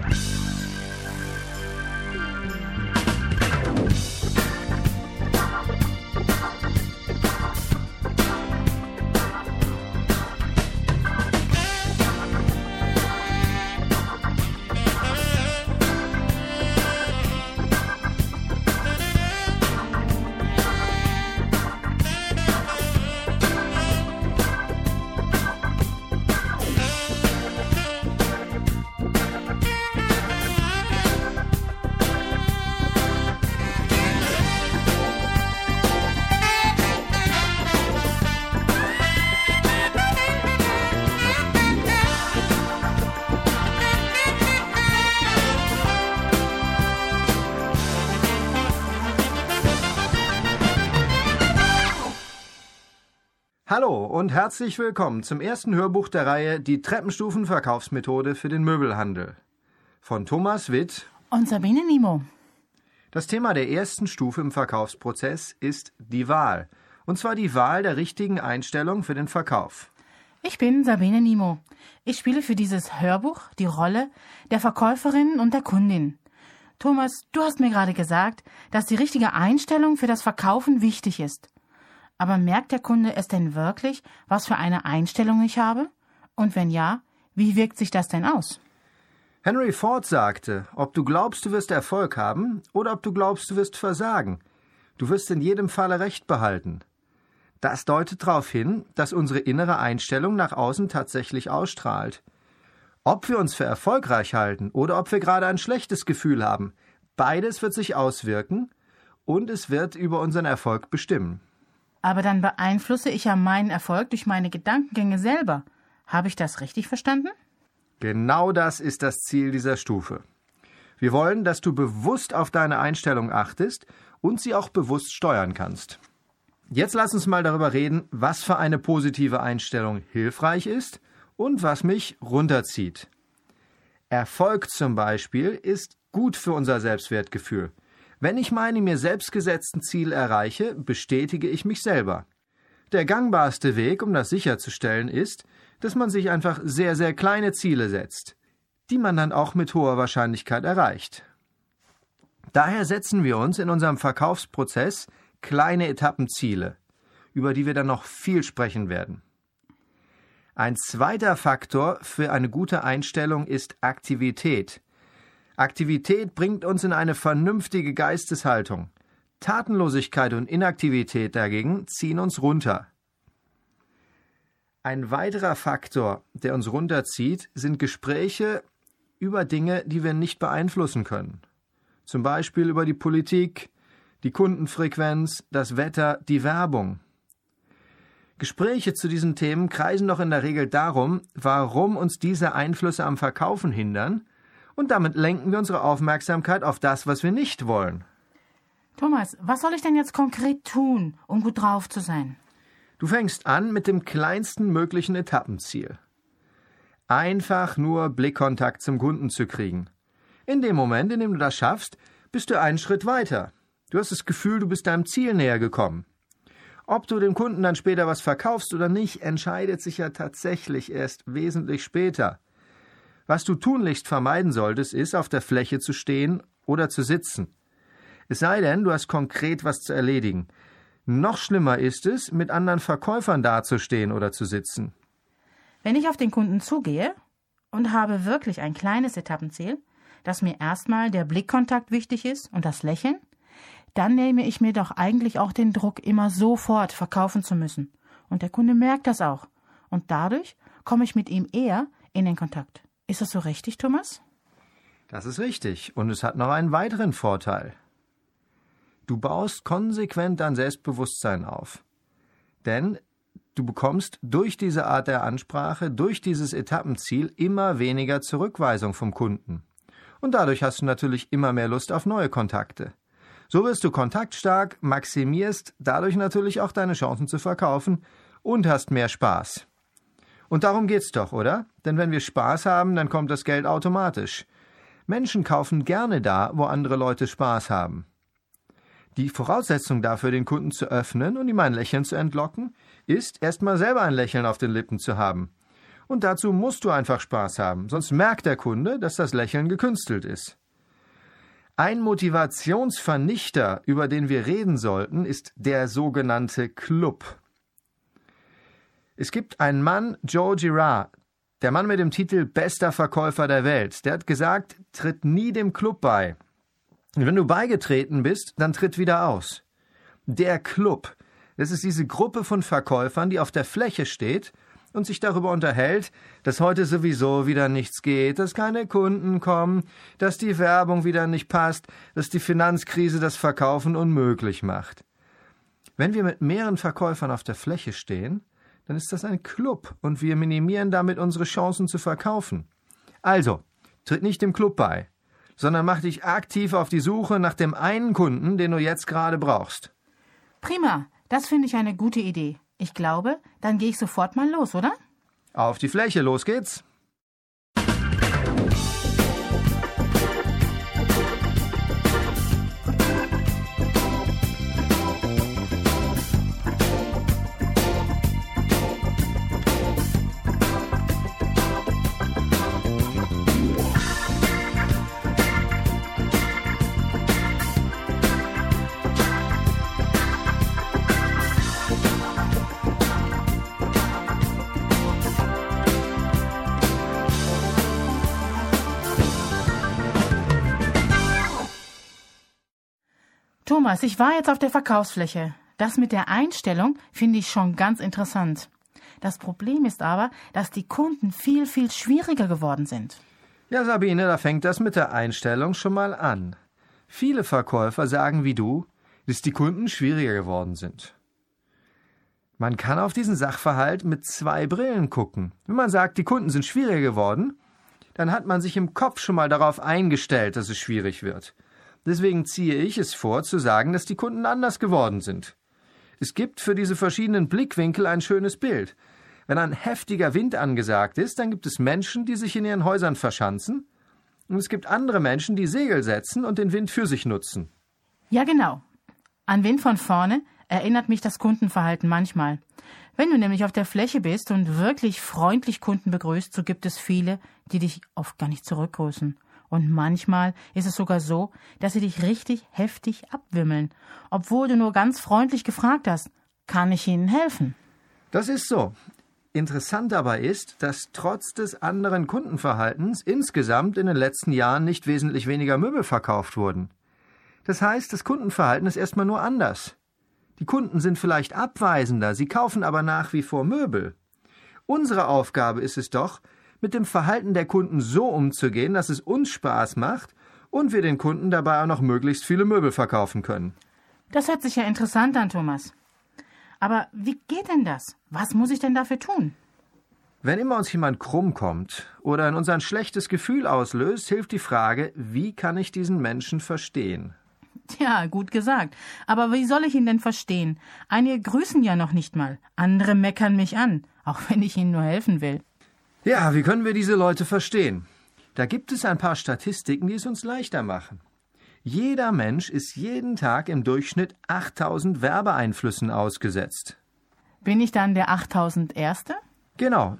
Network. Hallo und herzlich willkommen zum ersten Hörbuch der Reihe Die Treppenstufenverkaufsmethode für den Möbelhandel von Thomas Witt und Sabine Nimo. Das Thema der ersten Stufe im Verkaufsprozess ist die Wahl, und zwar die Wahl der richtigen Einstellung für den Verkauf. Ich bin Sabine Nimo. Ich spiele für dieses Hörbuch die Rolle der Verkäuferin und der Kundin. Thomas, du hast mir gerade gesagt, dass die richtige Einstellung für das Verkaufen wichtig ist. Aber merkt der Kunde es denn wirklich, was für eine Einstellung ich habe? Und wenn ja, wie wirkt sich das denn aus? Henry Ford sagte, ob du glaubst, du wirst Erfolg haben oder ob du glaubst, du wirst versagen. Du wirst in jedem Falle Recht behalten. Das deutet darauf hin, dass unsere innere Einstellung nach außen tatsächlich ausstrahlt. Ob wir uns für erfolgreich halten oder ob wir gerade ein schlechtes Gefühl haben, beides wird sich auswirken und es wird über unseren Erfolg bestimmen. Aber dann beeinflusse ich ja meinen Erfolg durch meine Gedankengänge selber. Habe ich das richtig verstanden? Genau das ist das Ziel dieser Stufe. Wir wollen, dass du bewusst auf deine Einstellung achtest und sie auch bewusst steuern kannst. Jetzt lass uns mal darüber reden, was für eine positive Einstellung hilfreich ist und was mich runterzieht. Erfolg zum Beispiel ist gut für unser Selbstwertgefühl. Wenn ich meine mir selbst gesetzten Ziel erreiche, bestätige ich mich selber. Der gangbarste Weg, um das sicherzustellen, ist, dass man sich einfach sehr, sehr kleine Ziele setzt, die man dann auch mit hoher Wahrscheinlichkeit erreicht. Daher setzen wir uns in unserem Verkaufsprozess kleine Etappenziele, über die wir dann noch viel sprechen werden. Ein zweiter Faktor für eine gute Einstellung ist Aktivität, Aktivität bringt uns in eine vernünftige Geisteshaltung. Tatenlosigkeit und Inaktivität dagegen ziehen uns runter. Ein weiterer Faktor, der uns runterzieht, sind Gespräche über Dinge, die wir nicht beeinflussen können. Zum Beispiel über die Politik, die Kundenfrequenz, das Wetter, die Werbung. Gespräche zu diesen Themen kreisen doch in der Regel darum, warum uns diese Einflüsse am Verkaufen hindern und damit lenken wir unsere Aufmerksamkeit auf das, was wir nicht wollen. Thomas, was soll ich denn jetzt konkret tun, um gut drauf zu sein? Du fängst an mit dem kleinsten möglichen Etappenziel. Einfach nur Blickkontakt zum Kunden zu kriegen. In dem Moment, in dem du das schaffst, bist du einen Schritt weiter. Du hast das Gefühl, du bist deinem Ziel näher gekommen. Ob du dem Kunden dann später was verkaufst oder nicht, entscheidet sich ja tatsächlich erst wesentlich später. Was du tunlichst vermeiden solltest, ist, auf der Fläche zu stehen oder zu sitzen. Es sei denn, du hast konkret was zu erledigen. Noch schlimmer ist es, mit anderen Verkäufern dazustehen oder zu sitzen. Wenn ich auf den Kunden zugehe und habe wirklich ein kleines Etappenziel, dass mir erstmal der Blickkontakt wichtig ist und das Lächeln, dann nehme ich mir doch eigentlich auch den Druck, immer sofort verkaufen zu müssen. Und der Kunde merkt das auch. Und dadurch komme ich mit ihm eher in den Kontakt. Ist das so richtig, Thomas? Das ist richtig. Und es hat noch einen weiteren Vorteil. Du baust konsequent dein Selbstbewusstsein auf. Denn du bekommst durch diese Art der Ansprache, durch dieses Etappenziel immer weniger Zurückweisung vom Kunden. Und dadurch hast du natürlich immer mehr Lust auf neue Kontakte. So wirst du kontaktstark, maximierst dadurch natürlich auch deine Chancen zu verkaufen und hast mehr Spaß. Und darum geht's doch, oder? Denn wenn wir Spaß haben, dann kommt das Geld automatisch. Menschen kaufen gerne da, wo andere Leute Spaß haben. Die Voraussetzung dafür, den Kunden zu öffnen und ihm ein Lächeln zu entlocken, ist, erstmal selber ein Lächeln auf den Lippen zu haben. Und dazu musst du einfach Spaß haben, sonst merkt der Kunde, dass das Lächeln gekünstelt ist. Ein Motivationsvernichter, über den wir reden sollten, ist der sogenannte Club. Es gibt einen Mann, Joe Girard, der Mann mit dem Titel Bester Verkäufer der Welt, der hat gesagt, tritt nie dem Club bei. Und wenn du beigetreten bist, dann tritt wieder aus. Der Club, das ist diese Gruppe von Verkäufern, die auf der Fläche steht und sich darüber unterhält, dass heute sowieso wieder nichts geht, dass keine Kunden kommen, dass die Werbung wieder nicht passt, dass die Finanzkrise das Verkaufen unmöglich macht. Wenn wir mit mehreren Verkäufern auf der Fläche stehen, dann ist das ein Club und wir minimieren damit unsere Chancen zu verkaufen. Also, tritt nicht dem Club bei, sondern mach dich aktiv auf die Suche nach dem einen Kunden, den du jetzt gerade brauchst. Prima, das finde ich eine gute Idee. Ich glaube, dann gehe ich sofort mal los, oder? Auf die Fläche, los geht's. Thomas, ich war jetzt auf der Verkaufsfläche. Das mit der Einstellung finde ich schon ganz interessant. Das Problem ist aber, dass die Kunden viel, viel schwieriger geworden sind. Ja, Sabine, da fängt das mit der Einstellung schon mal an. Viele Verkäufer sagen wie du, dass die Kunden schwieriger geworden sind. Man kann auf diesen Sachverhalt mit zwei Brillen gucken. Wenn man sagt, die Kunden sind schwieriger geworden, dann hat man sich im Kopf schon mal darauf eingestellt, dass es schwierig wird. Deswegen ziehe ich es vor, zu sagen, dass die Kunden anders geworden sind. Es gibt für diese verschiedenen Blickwinkel ein schönes Bild. Wenn ein heftiger Wind angesagt ist, dann gibt es Menschen, die sich in ihren Häusern verschanzen, und es gibt andere Menschen, die Segel setzen und den Wind für sich nutzen. Ja, genau. An Wind von vorne erinnert mich das Kundenverhalten manchmal. Wenn du nämlich auf der Fläche bist und wirklich freundlich Kunden begrüßt, so gibt es viele, die dich oft gar nicht zurückgrüßen. Und manchmal ist es sogar so, dass sie dich richtig heftig abwimmeln, obwohl du nur ganz freundlich gefragt hast, kann ich Ihnen helfen? Das ist so. Interessant aber ist, dass trotz des anderen Kundenverhaltens insgesamt in den letzten Jahren nicht wesentlich weniger Möbel verkauft wurden. Das heißt, das Kundenverhalten ist erstmal nur anders. Die Kunden sind vielleicht abweisender, sie kaufen aber nach wie vor Möbel. Unsere Aufgabe ist es doch, mit dem Verhalten der Kunden so umzugehen, dass es uns Spaß macht und wir den Kunden dabei auch noch möglichst viele Möbel verkaufen können. Das hört sich ja interessant an, Thomas. Aber wie geht denn das? Was muss ich denn dafür tun? Wenn immer uns jemand krumm kommt oder in uns ein schlechtes Gefühl auslöst, hilft die Frage, wie kann ich diesen Menschen verstehen? Tja, gut gesagt. Aber wie soll ich ihn denn verstehen? Einige grüßen ja noch nicht mal, andere meckern mich an, auch wenn ich ihnen nur helfen will. Ja, wie können wir diese Leute verstehen? Da gibt es ein paar Statistiken, die es uns leichter machen. Jeder Mensch ist jeden Tag im Durchschnitt 8000 Werbeeinflüssen ausgesetzt. Bin ich dann der 8000 Erste? Genau.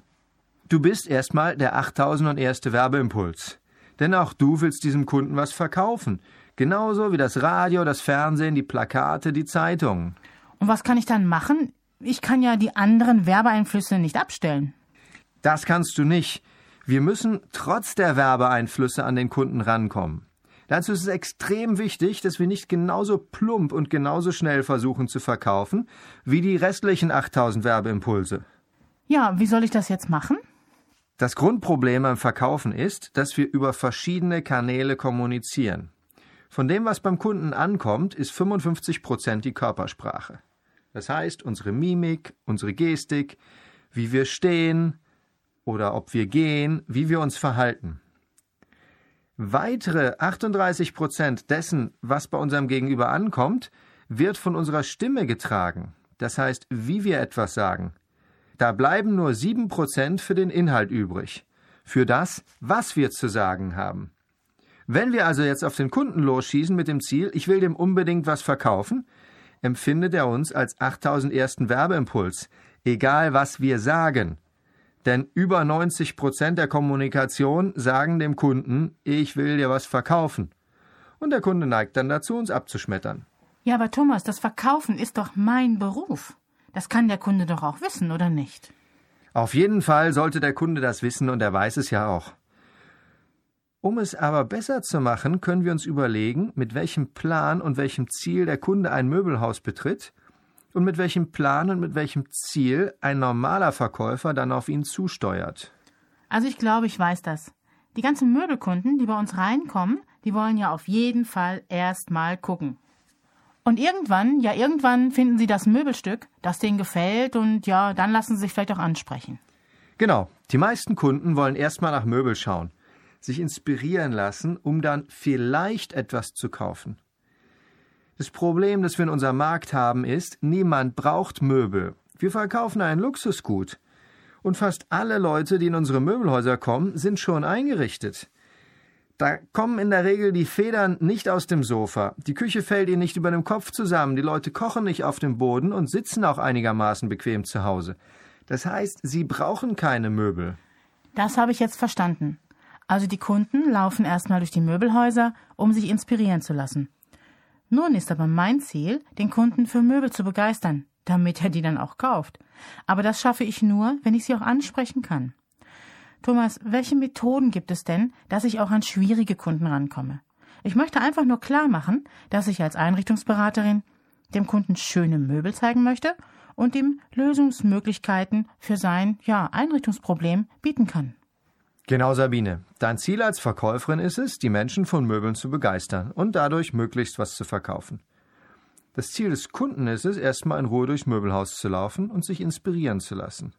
Du bist erstmal der 8000 und erste Werbeimpuls. Denn auch du willst diesem Kunden was verkaufen. Genauso wie das Radio, das Fernsehen, die Plakate, die Zeitungen. Und was kann ich dann machen? Ich kann ja die anderen Werbeeinflüsse nicht abstellen. Das kannst du nicht. Wir müssen trotz der Werbeeinflüsse an den Kunden rankommen. Dazu ist es extrem wichtig, dass wir nicht genauso plump und genauso schnell versuchen zu verkaufen wie die restlichen 8000 Werbeimpulse. Ja, wie soll ich das jetzt machen? Das Grundproblem beim Verkaufen ist, dass wir über verschiedene Kanäle kommunizieren. Von dem, was beim Kunden ankommt, ist 55 Prozent die Körpersprache. Das heißt, unsere Mimik, unsere Gestik, wie wir stehen, oder ob wir gehen, wie wir uns verhalten. Weitere 38 Prozent dessen, was bei unserem Gegenüber ankommt, wird von unserer Stimme getragen. Das heißt, wie wir etwas sagen. Da bleiben nur 7 Prozent für den Inhalt übrig. Für das, was wir zu sagen haben. Wenn wir also jetzt auf den Kunden losschießen mit dem Ziel, ich will dem unbedingt was verkaufen, empfindet er uns als 8000 ersten Werbeimpuls, egal was wir sagen. Denn über 90 Prozent der Kommunikation sagen dem Kunden, ich will dir was verkaufen. Und der Kunde neigt dann dazu, uns abzuschmettern. Ja, aber Thomas, das Verkaufen ist doch mein Beruf. Das kann der Kunde doch auch wissen, oder nicht? Auf jeden Fall sollte der Kunde das wissen und er weiß es ja auch. Um es aber besser zu machen, können wir uns überlegen, mit welchem Plan und welchem Ziel der Kunde ein Möbelhaus betritt und mit welchem Plan und mit welchem Ziel ein normaler Verkäufer dann auf ihn zusteuert. Also ich glaube, ich weiß das. Die ganzen Möbelkunden, die bei uns reinkommen, die wollen ja auf jeden Fall erst mal gucken. Und irgendwann, ja irgendwann finden sie das Möbelstück, das denen gefällt und ja, dann lassen sie sich vielleicht auch ansprechen. Genau, die meisten Kunden wollen erstmal nach Möbel schauen, sich inspirieren lassen, um dann vielleicht etwas zu kaufen. Das Problem, das wir in unserem Markt haben, ist, niemand braucht Möbel. Wir verkaufen ein Luxusgut. Und fast alle Leute, die in unsere Möbelhäuser kommen, sind schon eingerichtet. Da kommen in der Regel die Federn nicht aus dem Sofa, die Küche fällt ihnen nicht über dem Kopf zusammen, die Leute kochen nicht auf dem Boden und sitzen auch einigermaßen bequem zu Hause. Das heißt, sie brauchen keine Möbel. Das habe ich jetzt verstanden. Also die Kunden laufen erstmal durch die Möbelhäuser, um sich inspirieren zu lassen. Nun ist aber mein Ziel, den Kunden für Möbel zu begeistern, damit er die dann auch kauft. Aber das schaffe ich nur, wenn ich sie auch ansprechen kann. Thomas, welche Methoden gibt es denn, dass ich auch an schwierige Kunden rankomme? Ich möchte einfach nur klar machen, dass ich als Einrichtungsberaterin dem Kunden schöne Möbel zeigen möchte und ihm Lösungsmöglichkeiten für sein, ja, Einrichtungsproblem bieten kann. Genau, Sabine. Dein Ziel als Verkäuferin ist es, die Menschen von Möbeln zu begeistern und dadurch möglichst was zu verkaufen. Das Ziel des Kunden ist es, erstmal in Ruhe durchs Möbelhaus zu laufen und sich inspirieren zu lassen.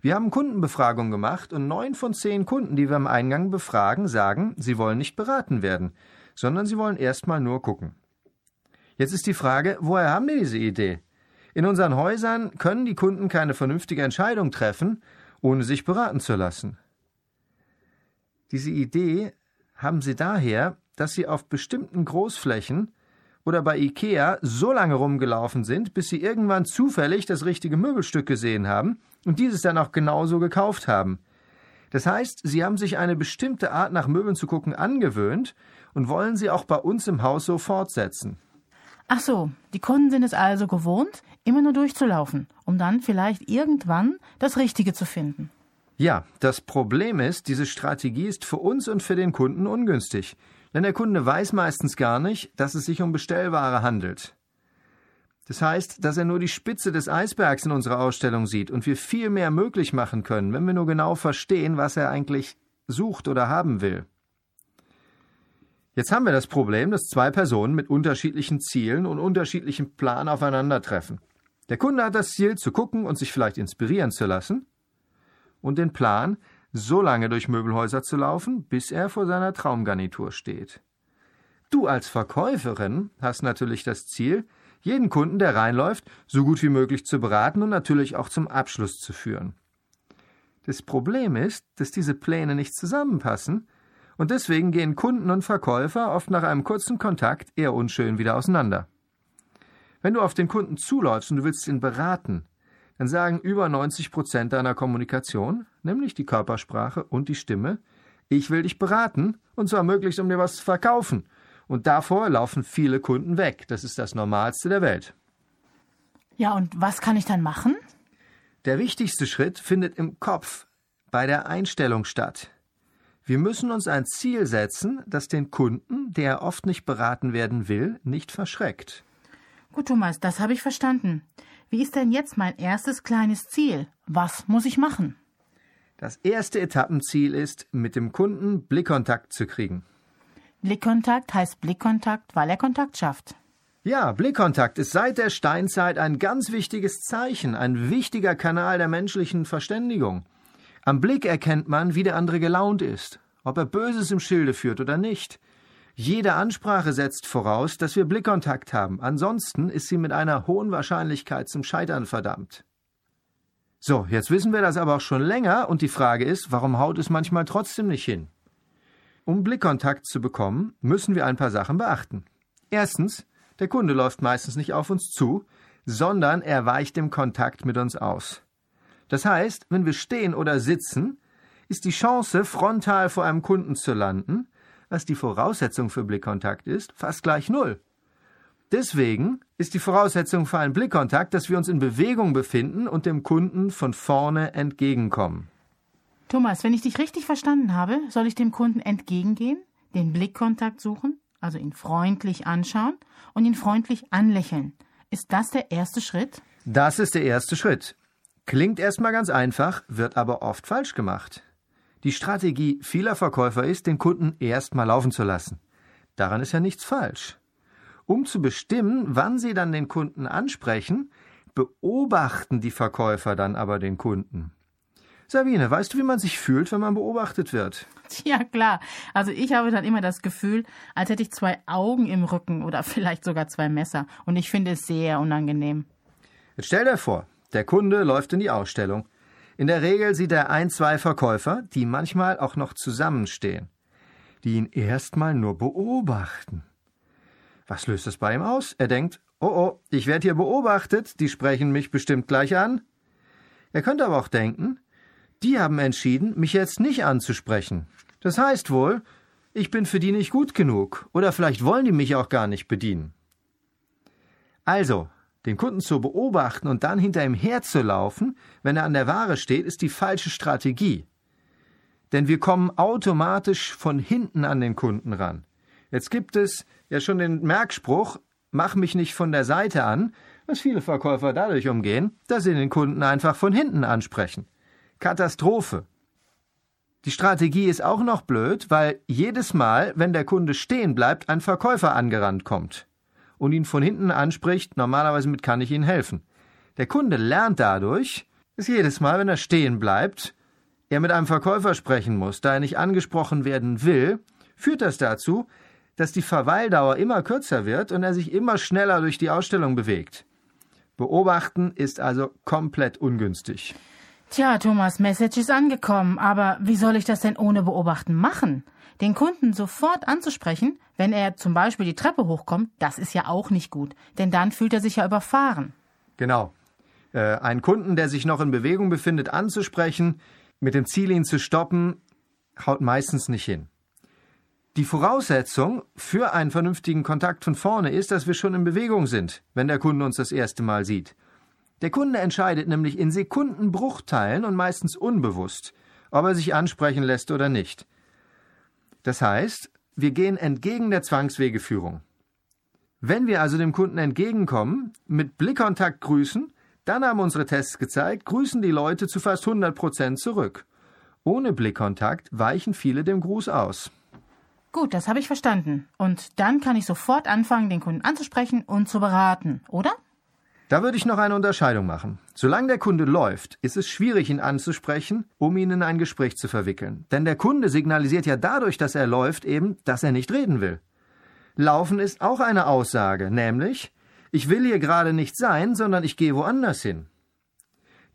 Wir haben Kundenbefragungen gemacht und neun von zehn Kunden, die wir am Eingang befragen, sagen, sie wollen nicht beraten werden, sondern sie wollen erstmal nur gucken. Jetzt ist die Frage, woher haben die diese Idee? In unseren Häusern können die Kunden keine vernünftige Entscheidung treffen, ohne sich beraten zu lassen. Diese Idee haben sie daher, dass sie auf bestimmten Großflächen oder bei Ikea so lange rumgelaufen sind, bis sie irgendwann zufällig das richtige Möbelstück gesehen haben und dieses dann auch genauso gekauft haben. Das heißt, sie haben sich eine bestimmte Art nach Möbeln zu gucken angewöhnt und wollen sie auch bei uns im Haus so fortsetzen. Ach so, die Kunden sind es also gewohnt, immer nur durchzulaufen, um dann vielleicht irgendwann das Richtige zu finden. Ja, das Problem ist, diese Strategie ist für uns und für den Kunden ungünstig, denn der Kunde weiß meistens gar nicht, dass es sich um Bestellware handelt. Das heißt, dass er nur die Spitze des Eisbergs in unserer Ausstellung sieht und wir viel mehr möglich machen können, wenn wir nur genau verstehen, was er eigentlich sucht oder haben will. Jetzt haben wir das Problem, dass zwei Personen mit unterschiedlichen Zielen und unterschiedlichem Plan aufeinandertreffen. Der Kunde hat das Ziel, zu gucken und sich vielleicht inspirieren zu lassen, und den Plan, so lange durch Möbelhäuser zu laufen, bis er vor seiner Traumgarnitur steht. Du als Verkäuferin hast natürlich das Ziel, jeden Kunden, der reinläuft, so gut wie möglich zu beraten und natürlich auch zum Abschluss zu führen. Das Problem ist, dass diese Pläne nicht zusammenpassen, und deswegen gehen Kunden und Verkäufer oft nach einem kurzen Kontakt eher unschön wieder auseinander. Wenn du auf den Kunden zuläufst und du willst ihn beraten, dann sagen über 90 Prozent deiner Kommunikation, nämlich die Körpersprache und die Stimme, ich will dich beraten, und zwar möglichst, um dir was zu verkaufen und davor laufen viele Kunden weg. Das ist das Normalste der Welt. Ja, und was kann ich dann machen? Der wichtigste Schritt findet im Kopf, bei der Einstellung statt. Wir müssen uns ein Ziel setzen, das den Kunden, der oft nicht beraten werden will, nicht verschreckt. Gut, Thomas, das habe ich verstanden. Wie ist denn jetzt mein erstes kleines Ziel? Was muss ich machen? Das erste Etappenziel ist, mit dem Kunden Blickkontakt zu kriegen. Blickkontakt heißt Blickkontakt, weil er Kontakt schafft. Ja, Blickkontakt ist seit der Steinzeit ein ganz wichtiges Zeichen, ein wichtiger Kanal der menschlichen Verständigung. Am Blick erkennt man, wie der andere gelaunt ist, ob er Böses im Schilde führt oder nicht. Jede Ansprache setzt voraus, dass wir Blickkontakt haben, ansonsten ist sie mit einer hohen Wahrscheinlichkeit zum Scheitern verdammt. So, jetzt wissen wir das aber auch schon länger und die Frage ist, warum haut es manchmal trotzdem nicht hin? Um Blickkontakt zu bekommen, müssen wir ein paar Sachen beachten. Erstens, der Kunde läuft meistens nicht auf uns zu, sondern er weicht dem Kontakt mit uns aus. Das heißt, wenn wir stehen oder sitzen, ist die Chance, frontal vor einem Kunden zu landen, was die Voraussetzung für Blickkontakt ist, fast gleich null. Deswegen ist die Voraussetzung für einen Blickkontakt, dass wir uns in Bewegung befinden und dem Kunden von vorne entgegenkommen. Thomas, wenn ich dich richtig verstanden habe, soll ich dem Kunden entgegengehen, den Blickkontakt suchen, also ihn freundlich anschauen und ihn freundlich anlächeln. Ist das der erste Schritt? Das ist der erste Schritt. Klingt erstmal ganz einfach, wird aber oft falsch gemacht. Die Strategie vieler Verkäufer ist, den Kunden erstmal laufen zu lassen. Daran ist ja nichts falsch. Um zu bestimmen, wann sie dann den Kunden ansprechen, beobachten die Verkäufer dann aber den Kunden. Sabine, weißt du, wie man sich fühlt, wenn man beobachtet wird? Ja, klar. Also ich habe dann immer das Gefühl, als hätte ich zwei Augen im Rücken oder vielleicht sogar zwei Messer. Und ich finde es sehr unangenehm. Jetzt stell dir vor, der Kunde läuft in die Ausstellung. In der Regel sieht er ein, zwei Verkäufer, die manchmal auch noch zusammenstehen, die ihn erstmal nur beobachten. Was löst es bei ihm aus? Er denkt, oh oh, ich werde hier beobachtet, die sprechen mich bestimmt gleich an. Er könnte aber auch denken, die haben entschieden, mich jetzt nicht anzusprechen. Das heißt wohl, ich bin für die nicht gut genug, oder vielleicht wollen die mich auch gar nicht bedienen. Also, den Kunden zu beobachten und dann hinter ihm herzulaufen, wenn er an der Ware steht, ist die falsche Strategie. Denn wir kommen automatisch von hinten an den Kunden ran. Jetzt gibt es ja schon den Merkspruch, mach mich nicht von der Seite an, was viele Verkäufer dadurch umgehen, dass sie den Kunden einfach von hinten ansprechen. Katastrophe. Die Strategie ist auch noch blöd, weil jedes Mal, wenn der Kunde stehen bleibt, ein Verkäufer angerannt kommt und ihn von hinten anspricht, normalerweise mit kann ich Ihnen helfen. Der Kunde lernt dadurch, dass jedes Mal, wenn er stehen bleibt, er mit einem Verkäufer sprechen muss, da er nicht angesprochen werden will, führt das dazu, dass die Verweildauer immer kürzer wird und er sich immer schneller durch die Ausstellung bewegt. Beobachten ist also komplett ungünstig. Tja, Thomas, Message ist angekommen, aber wie soll ich das denn ohne Beobachten machen? Den Kunden sofort anzusprechen, wenn er zum Beispiel die Treppe hochkommt, das ist ja auch nicht gut, denn dann fühlt er sich ja überfahren. Genau. Äh, einen Kunden, der sich noch in Bewegung befindet, anzusprechen, mit dem Ziel, ihn zu stoppen, haut meistens nicht hin. Die Voraussetzung für einen vernünftigen Kontakt von vorne ist, dass wir schon in Bewegung sind, wenn der Kunde uns das erste Mal sieht. Der Kunde entscheidet nämlich in Sekundenbruchteilen und meistens unbewusst, ob er sich ansprechen lässt oder nicht. Das heißt, wir gehen entgegen der Zwangswegeführung. Wenn wir also dem Kunden entgegenkommen, mit Blickkontakt grüßen, dann haben unsere Tests gezeigt, grüßen die Leute zu fast 100 Prozent zurück. Ohne Blickkontakt weichen viele dem Gruß aus. Gut, das habe ich verstanden. Und dann kann ich sofort anfangen, den Kunden anzusprechen und zu beraten, oder? Da würde ich noch eine Unterscheidung machen. Solange der Kunde läuft, ist es schwierig, ihn anzusprechen, um ihn in ein Gespräch zu verwickeln. Denn der Kunde signalisiert ja dadurch, dass er läuft, eben, dass er nicht reden will. Laufen ist auch eine Aussage, nämlich, ich will hier gerade nicht sein, sondern ich gehe woanders hin.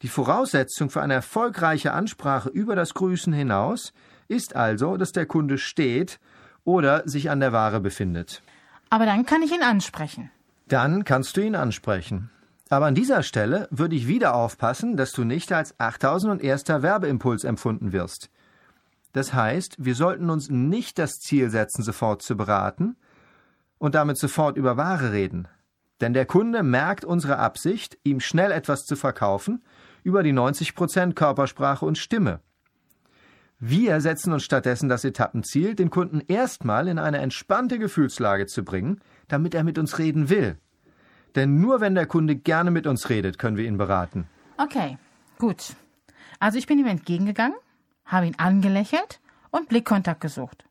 Die Voraussetzung für eine erfolgreiche Ansprache über das Grüßen hinaus ist also, dass der Kunde steht oder sich an der Ware befindet. Aber dann kann ich ihn ansprechen. Dann kannst du ihn ansprechen. Aber an dieser Stelle würde ich wieder aufpassen, dass du nicht als 8001. Werbeimpuls empfunden wirst. Das heißt, wir sollten uns nicht das Ziel setzen, sofort zu beraten und damit sofort über Ware reden. Denn der Kunde merkt unsere Absicht, ihm schnell etwas zu verkaufen, über die 90% Körpersprache und Stimme. Wir setzen uns stattdessen das Etappenziel, den Kunden erstmal in eine entspannte Gefühlslage zu bringen, damit er mit uns reden will. Denn nur wenn der Kunde gerne mit uns redet, können wir ihn beraten. Okay, gut. Also ich bin ihm entgegengegangen, habe ihn angelächelt und Blickkontakt gesucht.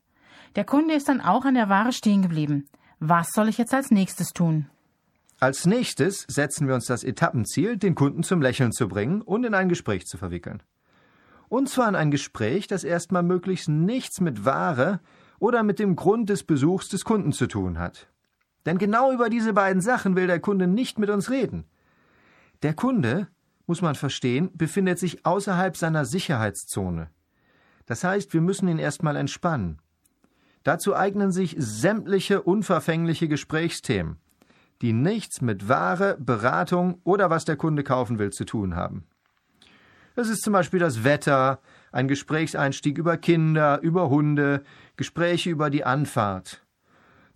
Der Kunde ist dann auch an der Ware stehen geblieben. Was soll ich jetzt als nächstes tun? Als nächstes setzen wir uns das Etappenziel, den Kunden zum Lächeln zu bringen und in ein Gespräch zu verwickeln. Und zwar in ein Gespräch, das erstmal möglichst nichts mit Ware oder mit dem Grund des Besuchs des Kunden zu tun hat. Denn genau über diese beiden Sachen will der Kunde nicht mit uns reden. Der Kunde, muss man verstehen, befindet sich außerhalb seiner Sicherheitszone. Das heißt, wir müssen ihn erstmal entspannen. Dazu eignen sich sämtliche unverfängliche Gesprächsthemen, die nichts mit Ware, Beratung oder was der Kunde kaufen will zu tun haben. Das ist zum Beispiel das Wetter, ein Gesprächseinstieg über Kinder, über Hunde, Gespräche über die Anfahrt.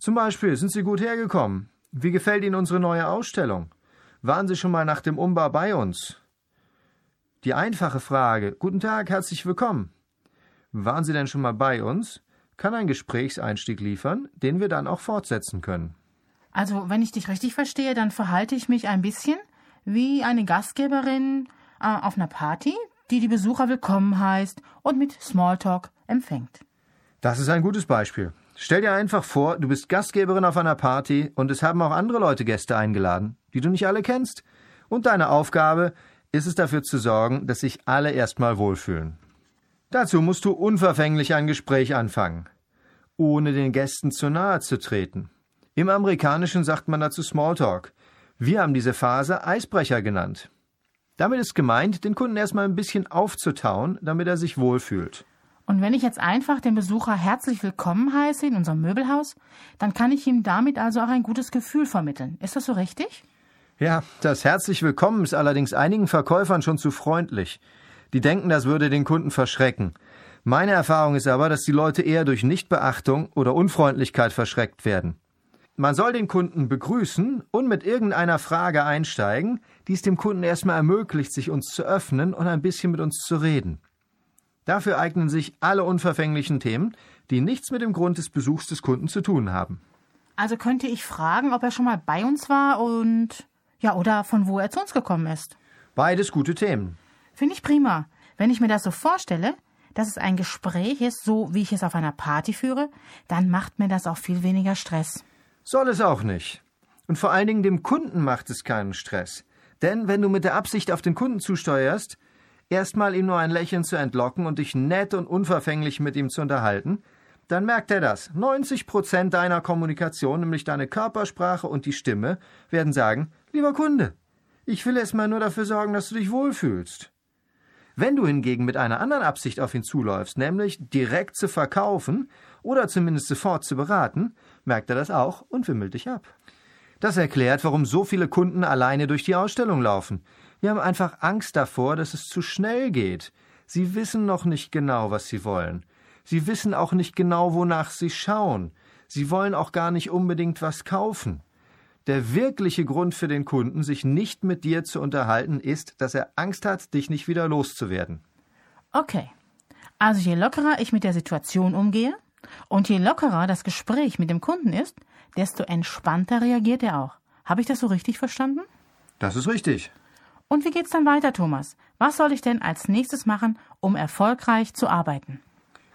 Zum Beispiel, sind Sie gut hergekommen? Wie gefällt Ihnen unsere neue Ausstellung? Waren Sie schon mal nach dem Umbau bei uns? Die einfache Frage Guten Tag, herzlich willkommen. Waren Sie denn schon mal bei uns? kann ein Gesprächseinstieg liefern, den wir dann auch fortsetzen können. Also, wenn ich dich richtig verstehe, dann verhalte ich mich ein bisschen wie eine Gastgeberin äh, auf einer Party, die die Besucher willkommen heißt und mit Smalltalk empfängt. Das ist ein gutes Beispiel. Stell dir einfach vor, du bist Gastgeberin auf einer Party und es haben auch andere Leute Gäste eingeladen, die du nicht alle kennst. Und deine Aufgabe ist es dafür zu sorgen, dass sich alle erstmal wohlfühlen. Dazu musst du unverfänglich ein Gespräch anfangen, ohne den Gästen zu nahe zu treten. Im Amerikanischen sagt man dazu Smalltalk. Wir haben diese Phase Eisbrecher genannt. Damit ist gemeint, den Kunden erstmal ein bisschen aufzutauen, damit er sich wohlfühlt. Und wenn ich jetzt einfach den Besucher herzlich willkommen heiße in unserem Möbelhaus, dann kann ich ihm damit also auch ein gutes Gefühl vermitteln. Ist das so richtig? Ja, das herzlich willkommen ist allerdings einigen Verkäufern schon zu freundlich. Die denken, das würde den Kunden verschrecken. Meine Erfahrung ist aber, dass die Leute eher durch Nichtbeachtung oder Unfreundlichkeit verschreckt werden. Man soll den Kunden begrüßen und mit irgendeiner Frage einsteigen, die es dem Kunden erstmal ermöglicht, sich uns zu öffnen und ein bisschen mit uns zu reden. Dafür eignen sich alle unverfänglichen Themen, die nichts mit dem Grund des Besuchs des Kunden zu tun haben. Also könnte ich fragen, ob er schon mal bei uns war und ja, oder von wo er zu uns gekommen ist. Beides gute Themen. Finde ich prima. Wenn ich mir das so vorstelle, dass es ein Gespräch ist, so wie ich es auf einer Party führe, dann macht mir das auch viel weniger Stress. Soll es auch nicht. Und vor allen Dingen dem Kunden macht es keinen Stress. Denn wenn du mit der Absicht auf den Kunden zusteuerst, erstmal ihm nur ein Lächeln zu entlocken und dich nett und unverfänglich mit ihm zu unterhalten, dann merkt er das. 90 Prozent deiner Kommunikation, nämlich deine Körpersprache und die Stimme, werden sagen, lieber Kunde, ich will erstmal nur dafür sorgen, dass du dich wohlfühlst. Wenn du hingegen mit einer anderen Absicht auf ihn zuläufst, nämlich direkt zu verkaufen oder zumindest sofort zu beraten, merkt er das auch und wimmelt dich ab. Das erklärt, warum so viele Kunden alleine durch die Ausstellung laufen. Wir haben einfach Angst davor, dass es zu schnell geht. Sie wissen noch nicht genau, was sie wollen. Sie wissen auch nicht genau, wonach sie schauen. Sie wollen auch gar nicht unbedingt was kaufen. Der wirkliche Grund für den Kunden, sich nicht mit dir zu unterhalten, ist, dass er Angst hat, dich nicht wieder loszuwerden. Okay. Also je lockerer ich mit der Situation umgehe und je lockerer das Gespräch mit dem Kunden ist, desto entspannter reagiert er auch. Habe ich das so richtig verstanden? Das ist richtig. Und wie geht's dann weiter, Thomas? Was soll ich denn als nächstes machen, um erfolgreich zu arbeiten?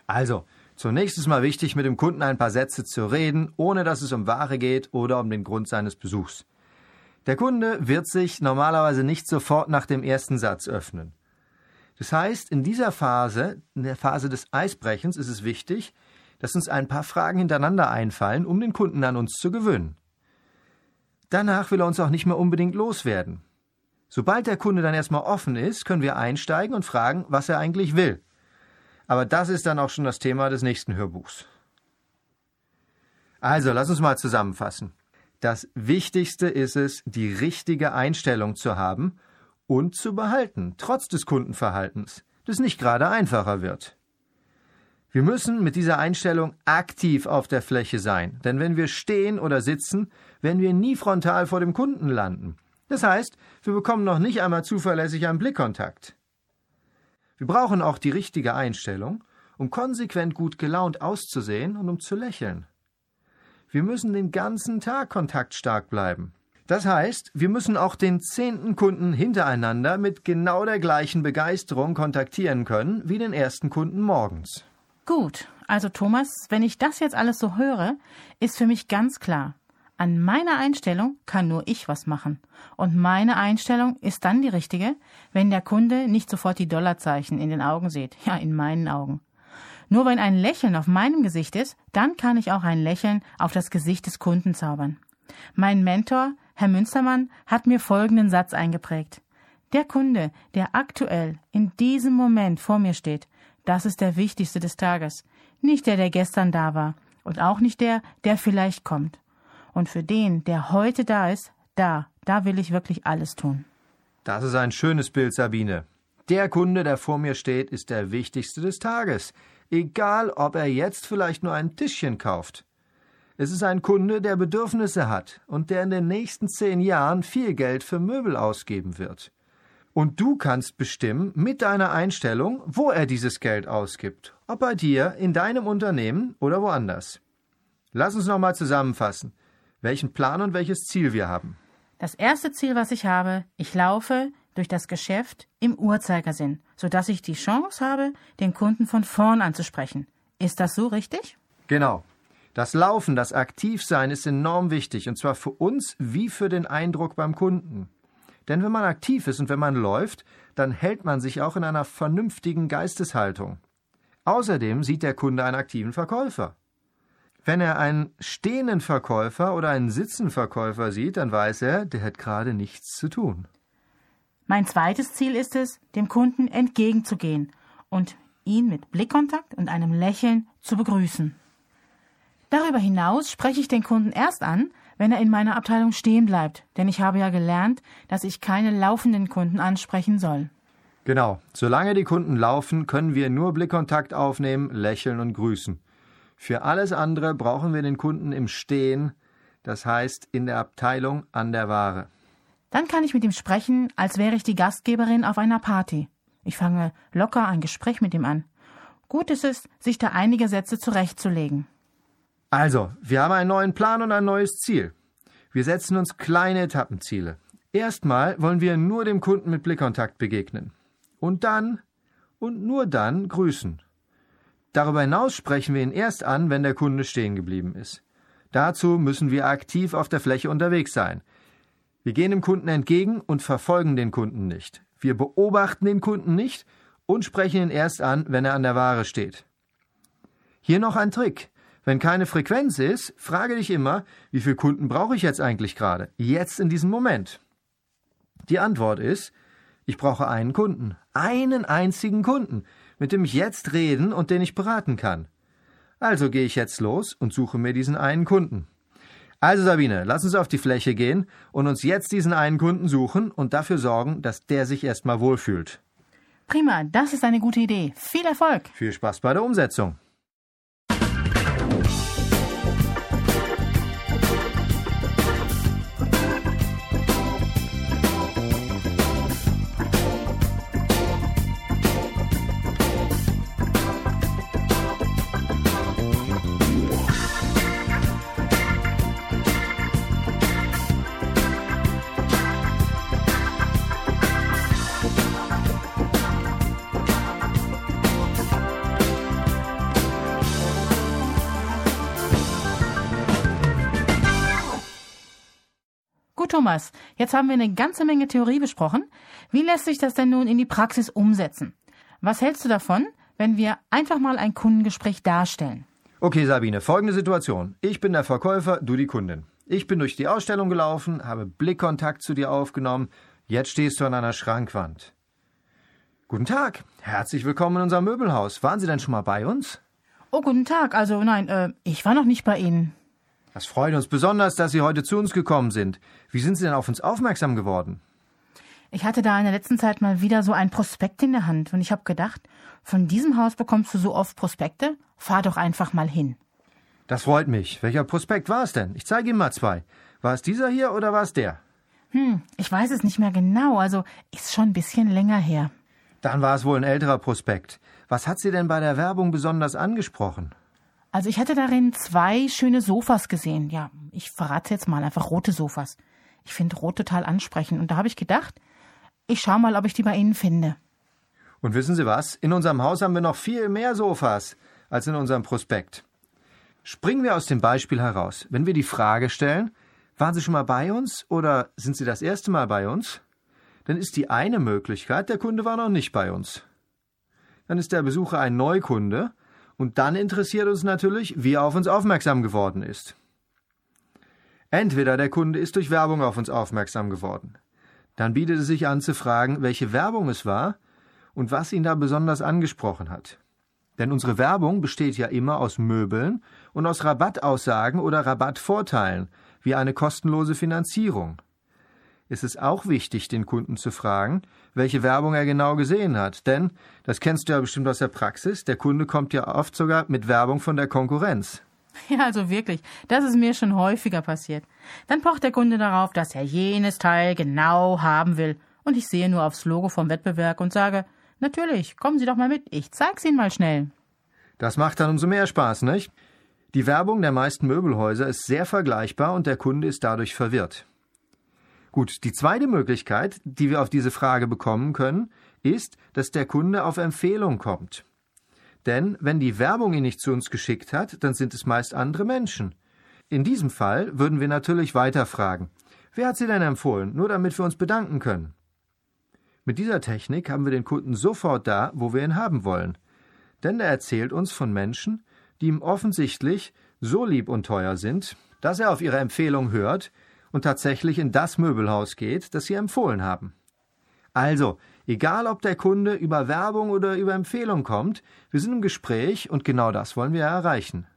Also, zunächst ist mal wichtig, mit dem Kunden ein paar Sätze zu reden, ohne dass es um Ware geht oder um den Grund seines Besuchs. Der Kunde wird sich normalerweise nicht sofort nach dem ersten Satz öffnen. Das heißt, in dieser Phase, in der Phase des Eisbrechens, ist es wichtig, dass uns ein paar Fragen hintereinander einfallen, um den Kunden an uns zu gewöhnen. Danach will er uns auch nicht mehr unbedingt loswerden. Sobald der Kunde dann erstmal offen ist, können wir einsteigen und fragen, was er eigentlich will. Aber das ist dann auch schon das Thema des nächsten Hörbuchs. Also, lass uns mal zusammenfassen. Das Wichtigste ist es, die richtige Einstellung zu haben und zu behalten, trotz des Kundenverhaltens, das nicht gerade einfacher wird. Wir müssen mit dieser Einstellung aktiv auf der Fläche sein, denn wenn wir stehen oder sitzen, werden wir nie frontal vor dem Kunden landen. Das heißt, wir bekommen noch nicht einmal zuverlässig einen Blickkontakt. Wir brauchen auch die richtige Einstellung, um konsequent gut gelaunt auszusehen und um zu lächeln. Wir müssen den ganzen Tag kontaktstark bleiben. Das heißt, wir müssen auch den zehnten Kunden hintereinander mit genau der gleichen Begeisterung kontaktieren können wie den ersten Kunden morgens. Gut, also Thomas, wenn ich das jetzt alles so höre, ist für mich ganz klar, an meiner Einstellung kann nur ich was machen. Und meine Einstellung ist dann die richtige, wenn der Kunde nicht sofort die Dollarzeichen in den Augen sieht. Ja, in meinen Augen. Nur wenn ein Lächeln auf meinem Gesicht ist, dann kann ich auch ein Lächeln auf das Gesicht des Kunden zaubern. Mein Mentor, Herr Münstermann, hat mir folgenden Satz eingeprägt. Der Kunde, der aktuell in diesem Moment vor mir steht, das ist der wichtigste des Tages. Nicht der, der gestern da war. Und auch nicht der, der vielleicht kommt. Und für den, der heute da ist, da, da will ich wirklich alles tun. Das ist ein schönes Bild, Sabine. Der Kunde, der vor mir steht, ist der wichtigste des Tages, egal ob er jetzt vielleicht nur ein Tischchen kauft. Es ist ein Kunde, der Bedürfnisse hat und der in den nächsten zehn Jahren viel Geld für Möbel ausgeben wird. Und du kannst bestimmen mit deiner Einstellung, wo er dieses Geld ausgibt, ob bei dir, in deinem Unternehmen oder woanders. Lass uns nochmal zusammenfassen, welchen Plan und welches Ziel wir haben. Das erste Ziel, was ich habe, ich laufe durch das Geschäft im Uhrzeigersinn, sodass ich die Chance habe, den Kunden von vorn anzusprechen. Ist das so richtig? Genau. Das Laufen, das Aktivsein ist enorm wichtig, und zwar für uns wie für den Eindruck beim Kunden. Denn wenn man aktiv ist und wenn man läuft, dann hält man sich auch in einer vernünftigen Geisteshaltung. Außerdem sieht der Kunde einen aktiven Verkäufer. Wenn er einen stehenden Verkäufer oder einen sitzenden Verkäufer sieht, dann weiß er, der hat gerade nichts zu tun. Mein zweites Ziel ist es, dem Kunden entgegenzugehen und ihn mit Blickkontakt und einem Lächeln zu begrüßen. Darüber hinaus spreche ich den Kunden erst an, wenn er in meiner Abteilung stehen bleibt, denn ich habe ja gelernt, dass ich keine laufenden Kunden ansprechen soll. Genau. Solange die Kunden laufen, können wir nur Blickkontakt aufnehmen, lächeln und grüßen. Für alles andere brauchen wir den Kunden im Stehen, das heißt in der Abteilung an der Ware. Dann kann ich mit ihm sprechen, als wäre ich die Gastgeberin auf einer Party. Ich fange locker ein Gespräch mit ihm an. Gut ist es, sich da einige Sätze zurechtzulegen. Also, wir haben einen neuen Plan und ein neues Ziel. Wir setzen uns kleine Etappenziele. Erstmal wollen wir nur dem Kunden mit Blickkontakt begegnen. Und dann und nur dann grüßen. Darüber hinaus sprechen wir ihn erst an, wenn der Kunde stehen geblieben ist. Dazu müssen wir aktiv auf der Fläche unterwegs sein. Wir gehen dem Kunden entgegen und verfolgen den Kunden nicht. Wir beobachten den Kunden nicht und sprechen ihn erst an, wenn er an der Ware steht. Hier noch ein Trick. Wenn keine Frequenz ist, frage dich immer, wie viele Kunden brauche ich jetzt eigentlich gerade? Jetzt in diesem Moment. Die Antwort ist, ich brauche einen Kunden. Einen einzigen Kunden, mit dem ich jetzt reden und den ich beraten kann. Also gehe ich jetzt los und suche mir diesen einen Kunden. Also Sabine, lass uns auf die Fläche gehen und uns jetzt diesen einen Kunden suchen und dafür sorgen, dass der sich erstmal wohlfühlt. Prima, das ist eine gute Idee. Viel Erfolg. Viel Spaß bei der Umsetzung. Thomas, jetzt haben wir eine ganze Menge Theorie besprochen. Wie lässt sich das denn nun in die Praxis umsetzen? Was hältst du davon, wenn wir einfach mal ein Kundengespräch darstellen? Okay, Sabine, folgende Situation. Ich bin der Verkäufer, du die Kundin. Ich bin durch die Ausstellung gelaufen, habe Blickkontakt zu dir aufgenommen. Jetzt stehst du an einer Schrankwand. Guten Tag, herzlich willkommen in unserem Möbelhaus. Waren Sie denn schon mal bei uns? Oh, guten Tag. Also nein, äh, ich war noch nicht bei Ihnen. Das freut uns besonders, dass Sie heute zu uns gekommen sind. Wie sind Sie denn auf uns aufmerksam geworden? Ich hatte da in der letzten Zeit mal wieder so ein Prospekt in der Hand und ich habe gedacht, von diesem Haus bekommst du so oft Prospekte? Fahr doch einfach mal hin. Das freut mich. Welcher Prospekt war es denn? Ich zeige Ihnen mal zwei. War es dieser hier oder war es der? Hm, ich weiß es nicht mehr genau, also ist schon ein bisschen länger her. Dann war es wohl ein älterer Prospekt. Was hat Sie denn bei der Werbung besonders angesprochen? Also ich hatte darin zwei schöne Sofas gesehen. Ja, ich verrate jetzt mal einfach rote Sofas. Ich finde rot total ansprechend und da habe ich gedacht, ich schau mal, ob ich die bei Ihnen finde. Und wissen Sie was? In unserem Haus haben wir noch viel mehr Sofas als in unserem Prospekt. Springen wir aus dem Beispiel heraus. Wenn wir die Frage stellen, waren Sie schon mal bei uns oder sind Sie das erste Mal bei uns? Dann ist die eine Möglichkeit, der Kunde war noch nicht bei uns. Dann ist der Besucher ein Neukunde und dann interessiert uns natürlich, wie er auf uns aufmerksam geworden ist. Entweder der Kunde ist durch Werbung auf uns aufmerksam geworden. Dann bietet es sich an zu fragen, welche Werbung es war und was ihn da besonders angesprochen hat. Denn unsere Werbung besteht ja immer aus Möbeln und aus Rabattaussagen oder Rabattvorteilen, wie eine kostenlose Finanzierung. ist es auch wichtig, den Kunden zu fragen, welche Werbung er genau gesehen hat. Denn, das kennst du ja bestimmt aus der Praxis, der Kunde kommt ja oft sogar mit Werbung von der Konkurrenz. Ja, also wirklich, das ist mir schon häufiger passiert. Dann pocht der Kunde darauf, dass er jenes Teil genau haben will. Und ich sehe nur aufs Logo vom Wettbewerb und sage, natürlich, kommen Sie doch mal mit, ich zeig's Ihnen mal schnell. Das macht dann umso mehr Spaß, nicht? Die Werbung der meisten Möbelhäuser ist sehr vergleichbar und der Kunde ist dadurch verwirrt. Gut, die zweite Möglichkeit, die wir auf diese Frage bekommen können, ist, dass der Kunde auf Empfehlung kommt. Denn wenn die Werbung ihn nicht zu uns geschickt hat, dann sind es meist andere Menschen. In diesem Fall würden wir natürlich weiterfragen. Wer hat sie denn empfohlen? Nur damit wir uns bedanken können. Mit dieser Technik haben wir den Kunden sofort da, wo wir ihn haben wollen. Denn er erzählt uns von Menschen, die ihm offensichtlich so lieb und teuer sind, dass er auf ihre Empfehlung hört und tatsächlich in das Möbelhaus geht, das Sie empfohlen haben. Also, egal ob der Kunde über Werbung oder über Empfehlung kommt, wir sind im Gespräch und genau das wollen wir erreichen.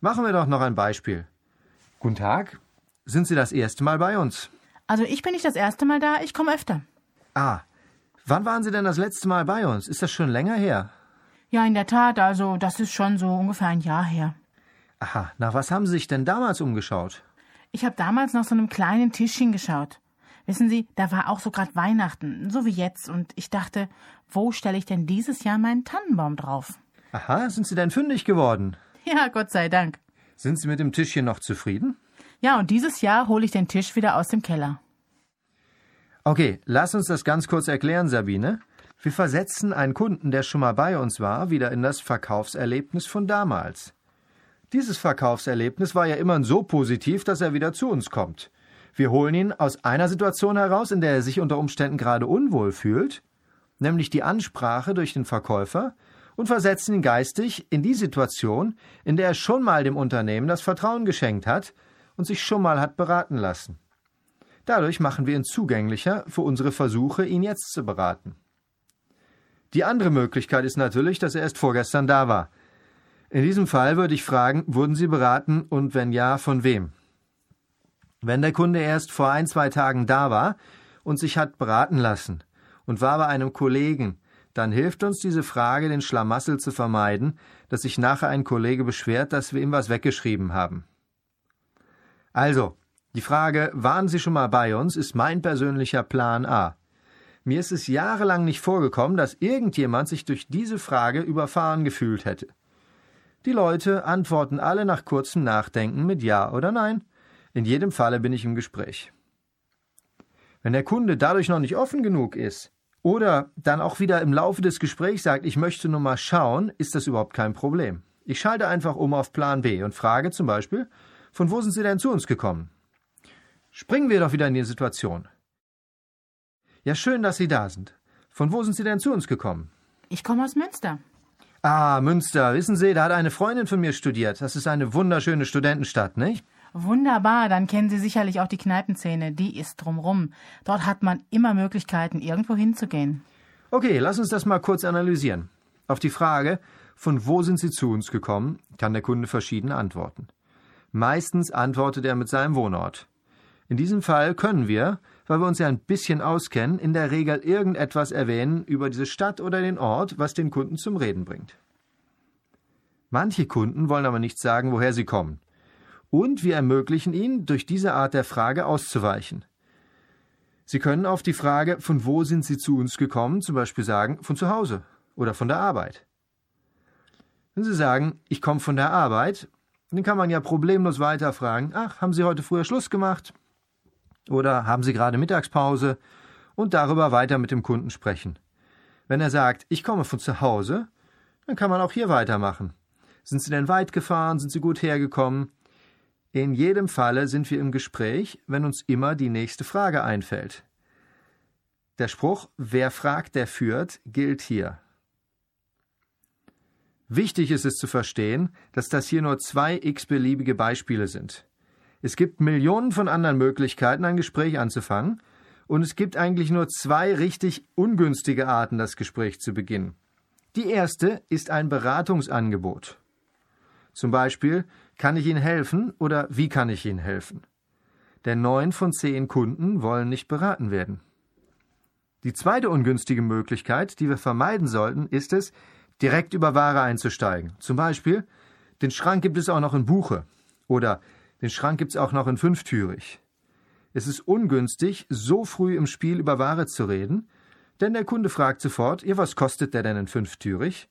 Machen wir doch noch ein Beispiel. Guten Tag. Sind Sie das erste Mal bei uns? Also ich bin nicht das erste Mal da, ich komme öfter. Ah. Wann waren Sie denn das letzte Mal bei uns? Ist das schon länger her? Ja, in der Tat, also das ist schon so ungefähr ein Jahr her. Aha, nach was haben Sie sich denn damals umgeschaut? Ich habe damals nach so einem kleinen Tischchen geschaut. Wissen Sie, da war auch so gerade Weihnachten, so wie jetzt, und ich dachte, wo stelle ich denn dieses Jahr meinen Tannenbaum drauf? Aha, sind Sie denn fündig geworden? Ja, Gott sei Dank. Sind Sie mit dem Tischchen noch zufrieden? Ja, und dieses Jahr hole ich den Tisch wieder aus dem Keller. Okay, lass uns das ganz kurz erklären, Sabine. Wir versetzen einen Kunden, der schon mal bei uns war, wieder in das Verkaufserlebnis von damals. Dieses Verkaufserlebnis war ja immer so positiv, dass er wieder zu uns kommt. Wir holen ihn aus einer Situation heraus, in der er sich unter Umständen gerade unwohl fühlt, nämlich die Ansprache durch den Verkäufer, und versetzen ihn geistig in die Situation, in der er schon mal dem Unternehmen das Vertrauen geschenkt hat und sich schon mal hat beraten lassen. Dadurch machen wir ihn zugänglicher für unsere Versuche, ihn jetzt zu beraten. Die andere Möglichkeit ist natürlich, dass er erst vorgestern da war. In diesem Fall würde ich fragen, wurden Sie beraten und wenn ja, von wem? Wenn der Kunde erst vor ein, zwei Tagen da war und sich hat beraten lassen und war bei einem Kollegen, dann hilft uns diese Frage, den Schlamassel zu vermeiden, dass sich nachher ein Kollege beschwert, dass wir ihm was weggeschrieben haben. Also, die Frage, waren Sie schon mal bei uns, ist mein persönlicher Plan A. Mir ist es jahrelang nicht vorgekommen, dass irgendjemand sich durch diese Frage überfahren gefühlt hätte. Die Leute antworten alle nach kurzem Nachdenken mit Ja oder Nein. In jedem Falle bin ich im Gespräch. Wenn der Kunde dadurch noch nicht offen genug ist oder dann auch wieder im Laufe des Gesprächs sagt, ich möchte nur mal schauen, ist das überhaupt kein Problem. Ich schalte einfach um auf Plan B und frage zum Beispiel, von wo sind Sie denn zu uns gekommen? Springen wir doch wieder in die Situation. Ja, schön, dass Sie da sind. Von wo sind Sie denn zu uns gekommen? Ich komme aus Münster. Ah, Münster. Wissen Sie, da hat eine Freundin von mir studiert. Das ist eine wunderschöne Studentenstadt, nicht? Wunderbar, dann kennen Sie sicherlich auch die Kneipenzähne. Die ist drumrum. Dort hat man immer Möglichkeiten, irgendwo hinzugehen. Okay, lass uns das mal kurz analysieren. Auf die Frage, von wo sind Sie zu uns gekommen, kann der Kunde verschiedene antworten. Meistens antwortet er mit seinem Wohnort. In diesem Fall können wir, weil wir uns ja ein bisschen auskennen, in der Regel irgendetwas erwähnen über diese Stadt oder den Ort, was den Kunden zum Reden bringt. Manche Kunden wollen aber nicht sagen, woher sie kommen. Und wir ermöglichen ihnen, durch diese Art der Frage auszuweichen. Sie können auf die Frage, von wo sind Sie zu uns gekommen, zum Beispiel sagen, von zu Hause oder von der Arbeit. Wenn Sie sagen, ich komme von der Arbeit, dann kann man ja problemlos weiterfragen, ach, haben Sie heute früher Schluss gemacht? Oder haben Sie gerade Mittagspause? Und darüber weiter mit dem Kunden sprechen. Wenn er sagt, ich komme von zu Hause, dann kann man auch hier weitermachen. Sind Sie denn weit gefahren? Sind Sie gut hergekommen? In jedem Falle sind wir im Gespräch, wenn uns immer die nächste Frage einfällt. Der Spruch Wer fragt, der führt gilt hier. Wichtig ist es zu verstehen, dass das hier nur zwei x-beliebige Beispiele sind. Es gibt Millionen von anderen Möglichkeiten, ein Gespräch anzufangen, und es gibt eigentlich nur zwei richtig ungünstige Arten, das Gespräch zu beginnen. Die erste ist ein Beratungsangebot. Zum Beispiel, kann ich Ihnen helfen oder wie kann ich Ihnen helfen? denn neun von zehn Kunden wollen nicht beraten werden. Die zweite ungünstige Möglichkeit, die wir vermeiden sollten, ist es, direkt über Ware einzusteigen. Zum Beispiel, den Schrank gibt es auch noch in Buche oder den Schrank gibt es auch noch in Fünftürig. Es ist ungünstig, so früh im Spiel über Ware zu reden, denn der Kunde fragt sofort, ja, was kostet der denn in Fünftürig?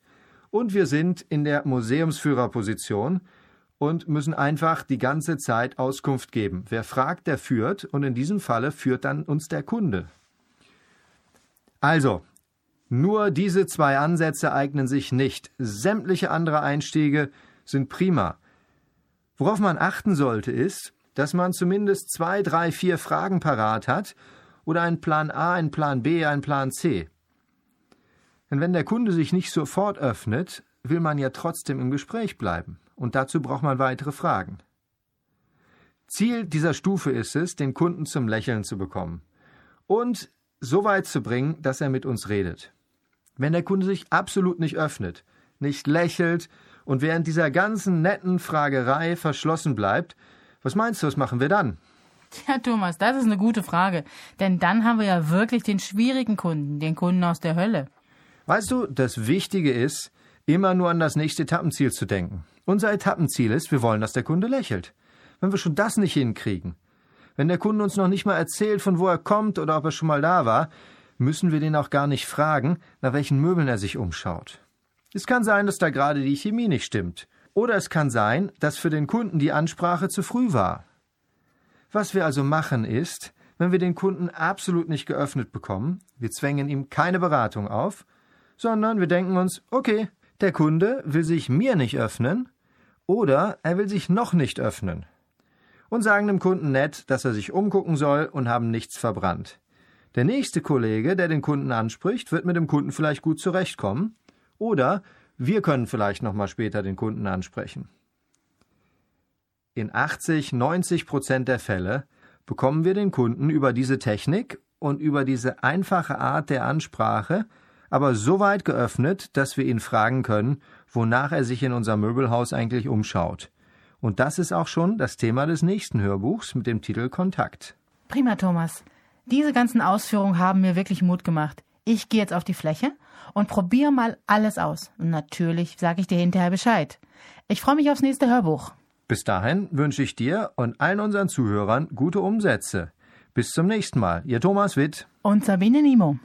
Und wir sind in der Museumsführerposition und müssen einfach die ganze Zeit Auskunft geben. Wer fragt, der führt, und in diesem Falle führt dann uns der Kunde. Also, nur diese zwei Ansätze eignen sich nicht. Sämtliche andere Einstiege sind prima. Worauf man achten sollte, ist, dass man zumindest zwei, drei, vier Fragen parat hat oder einen Plan A, einen Plan B, einen Plan C. Denn wenn der Kunde sich nicht sofort öffnet, will man ja trotzdem im Gespräch bleiben. Und dazu braucht man weitere Fragen. Ziel dieser Stufe ist es, den Kunden zum Lächeln zu bekommen und so weit zu bringen, dass er mit uns redet. Wenn der Kunde sich absolut nicht öffnet, nicht lächelt und während dieser ganzen netten Fragerei verschlossen bleibt, was meinst du, was machen wir dann? Tja, Thomas, das ist eine gute Frage. Denn dann haben wir ja wirklich den schwierigen Kunden, den Kunden aus der Hölle. Weißt du, das Wichtige ist, immer nur an das nächste Etappenziel zu denken. Unser Etappenziel ist, wir wollen, dass der Kunde lächelt. Wenn wir schon das nicht hinkriegen, wenn der Kunde uns noch nicht mal erzählt, von wo er kommt oder ob er schon mal da war, müssen wir den auch gar nicht fragen, nach welchen Möbeln er sich umschaut. Es kann sein, dass da gerade die Chemie nicht stimmt. Oder es kann sein, dass für den Kunden die Ansprache zu früh war. Was wir also machen ist, wenn wir den Kunden absolut nicht geöffnet bekommen, wir zwängen ihm keine Beratung auf, sondern wir denken uns, okay, der Kunde will sich mir nicht öffnen oder er will sich noch nicht öffnen. Und sagen dem Kunden nett, dass er sich umgucken soll und haben nichts verbrannt. Der nächste Kollege, der den Kunden anspricht, wird mit dem Kunden vielleicht gut zurechtkommen oder wir können vielleicht noch mal später den Kunden ansprechen. In 80, 90 Prozent der Fälle bekommen wir den Kunden über diese Technik und über diese einfache Art der Ansprache aber so weit geöffnet, dass wir ihn fragen können, wonach er sich in unser Möbelhaus eigentlich umschaut. Und das ist auch schon das Thema des nächsten Hörbuchs mit dem Titel Kontakt. Prima, Thomas. Diese ganzen Ausführungen haben mir wirklich Mut gemacht. Ich gehe jetzt auf die Fläche und probiere mal alles aus. Und natürlich sage ich dir hinterher Bescheid. Ich freue mich aufs nächste Hörbuch. Bis dahin wünsche ich dir und allen unseren Zuhörern gute Umsätze. Bis zum nächsten Mal. Ihr Thomas Witt und Sabine Nimo.